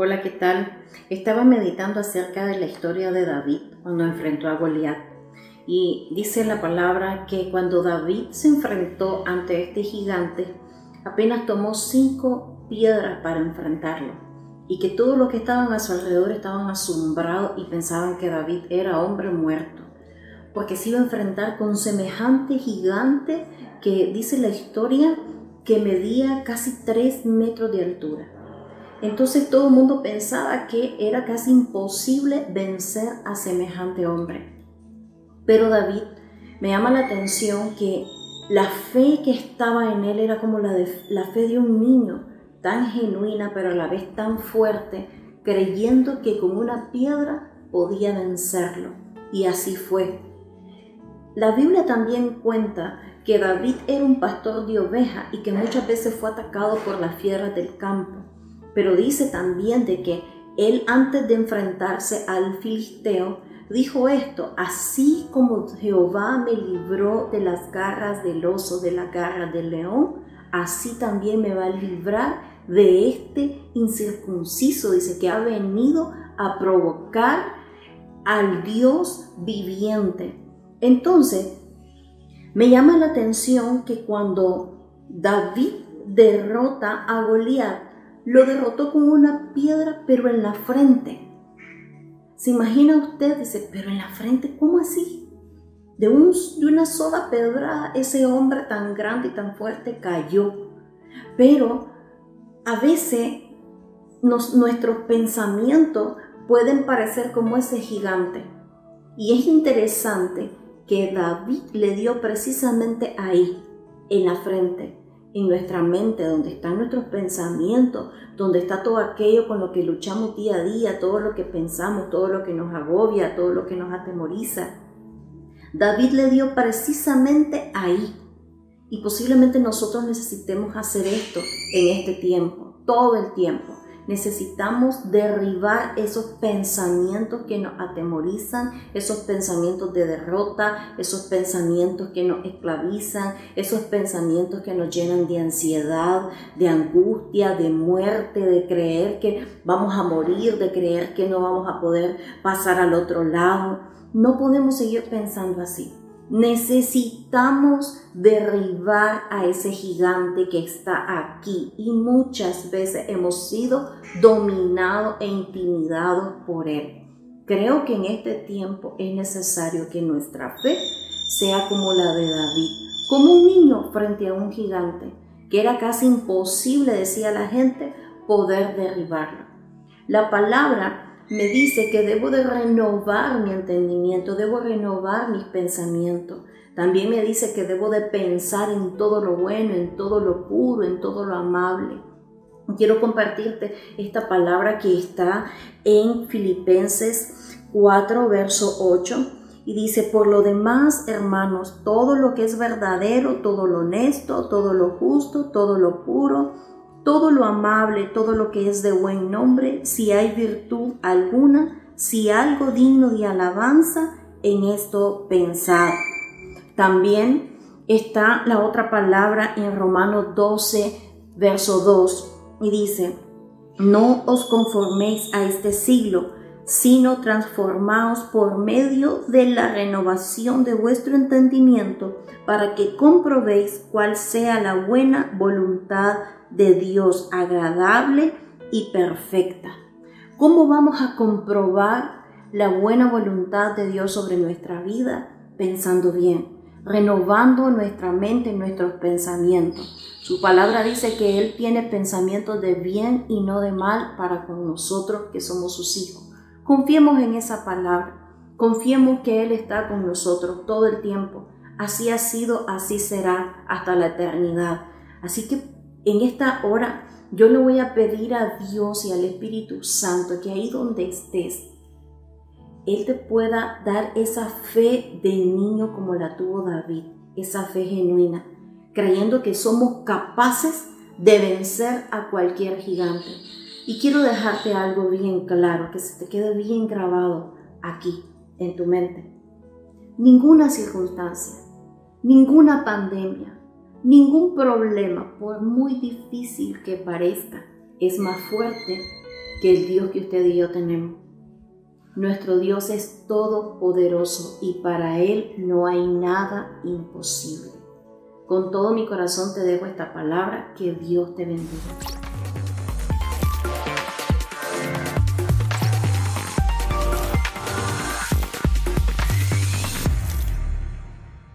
Hola, ¿qué tal? Estaba meditando acerca de la historia de David cuando enfrentó a Goliat. Y dice la palabra que cuando David se enfrentó ante este gigante, apenas tomó cinco piedras para enfrentarlo. Y que todos los que estaban a su alrededor estaban asombrados y pensaban que David era hombre muerto. Porque se iba a enfrentar con semejante gigante que dice la historia que medía casi tres metros de altura. Entonces todo el mundo pensaba que era casi imposible vencer a semejante hombre. Pero David me llama la atención que la fe que estaba en él era como la, fe de un niño, tan genuina pero a la vez tan fuerte, creyendo que con una piedra podía vencerlo. Y así fue. La Biblia también cuenta que David era un pastor de ovejas y que muchas veces fue atacado por las fieras del campo. Pero dice también de que él antes de enfrentarse al filisteo, dijo esto, así como Jehová me libró de las garras del oso, de la garra del león, así también me va a librar de este incircunciso, dice que ha venido a provocar al Dios viviente. Entonces, me llama la atención que cuando David derrota a Goliat, lo derrotó con una piedra, pero en la frente. ¿Se imagina usted? Dice, pero en la frente, ¿cómo así? De, un, de una sola pedra, ese hombre tan grande y tan fuerte cayó. Pero a veces nuestros pensamientos pueden parecer como ese gigante. Y es interesante que David le dio precisamente ahí, en la frente, en nuestra mente, donde están nuestros pensamientos, donde está todo aquello con lo que luchamos día a día, todo lo que pensamos, todo lo que nos agobia, todo lo que nos atemoriza. David le dio precisamente ahí. Y posiblemente nosotros necesitemos hacer esto en este tiempo, todo el tiempo. Necesitamos derribar esos pensamientos que nos atemorizan, esos pensamientos de derrota, esos pensamientos que nos esclavizan, esos pensamientos que nos llenan de ansiedad, de angustia, de muerte, de creer que vamos a morir, de creer que no vamos a poder pasar al otro lado. No podemos seguir pensando así. Necesitamos derribar a ese gigante que está aquí y muchas veces hemos sido dominados e intimidados por él. Creo que en este tiempo es necesario que nuestra fe sea como la de David, como un niño frente a un gigante, que era casi imposible, decía la gente, poder derribarlo. La palabra me dice que debo de renovar mi entendimiento, debo renovar mis pensamientos. También me dice que debo de pensar en todo lo bueno, en todo lo puro, en todo lo amable. Quiero compartirte esta palabra que está en Filipenses 4, verso 8. Y dice, por lo demás, hermanos, todo lo que es verdadero, todo lo honesto, todo lo justo, todo lo puro, todo lo amable, todo lo que es de buen nombre, si hay virtud alguna, si algo digno de alabanza, en esto pensad. También está la otra palabra en Romanos 12, verso 2, y dice, no os conforméis a este siglo, sino transformaos por medio de la renovación de vuestro entendimiento, para que comprobéis cuál sea la buena voluntad de Dios, agradable y perfecta. ¿Cómo vamos a comprobar la buena voluntad de Dios sobre nuestra vida? Pensando bien, renovando nuestra mente y nuestros pensamientos. Su palabra dice que Él tiene pensamientos de bien y no de mal para con nosotros que somos sus hijos. Confiemos en esa palabra. Confiemos que Él está con nosotros todo el tiempo. Así ha sido, así será hasta la eternidad. Así que en esta hora yo le voy a pedir a Dios y al Espíritu Santo que ahí donde estés, Él te pueda dar esa fe de niño como la tuvo David, esa fe genuina, creyendo que somos capaces de vencer a cualquier gigante. Y quiero dejarte algo bien claro, que se te quede bien grabado aquí, en tu mente. Ninguna circunstancia, ninguna pandemia, ningún problema, por muy difícil que parezca, es más fuerte que el Dios que usted y yo tenemos. Nuestro Dios es todopoderoso y para Él no hay nada imposible. Con todo mi corazón te dejo esta palabra. Que Dios te bendiga.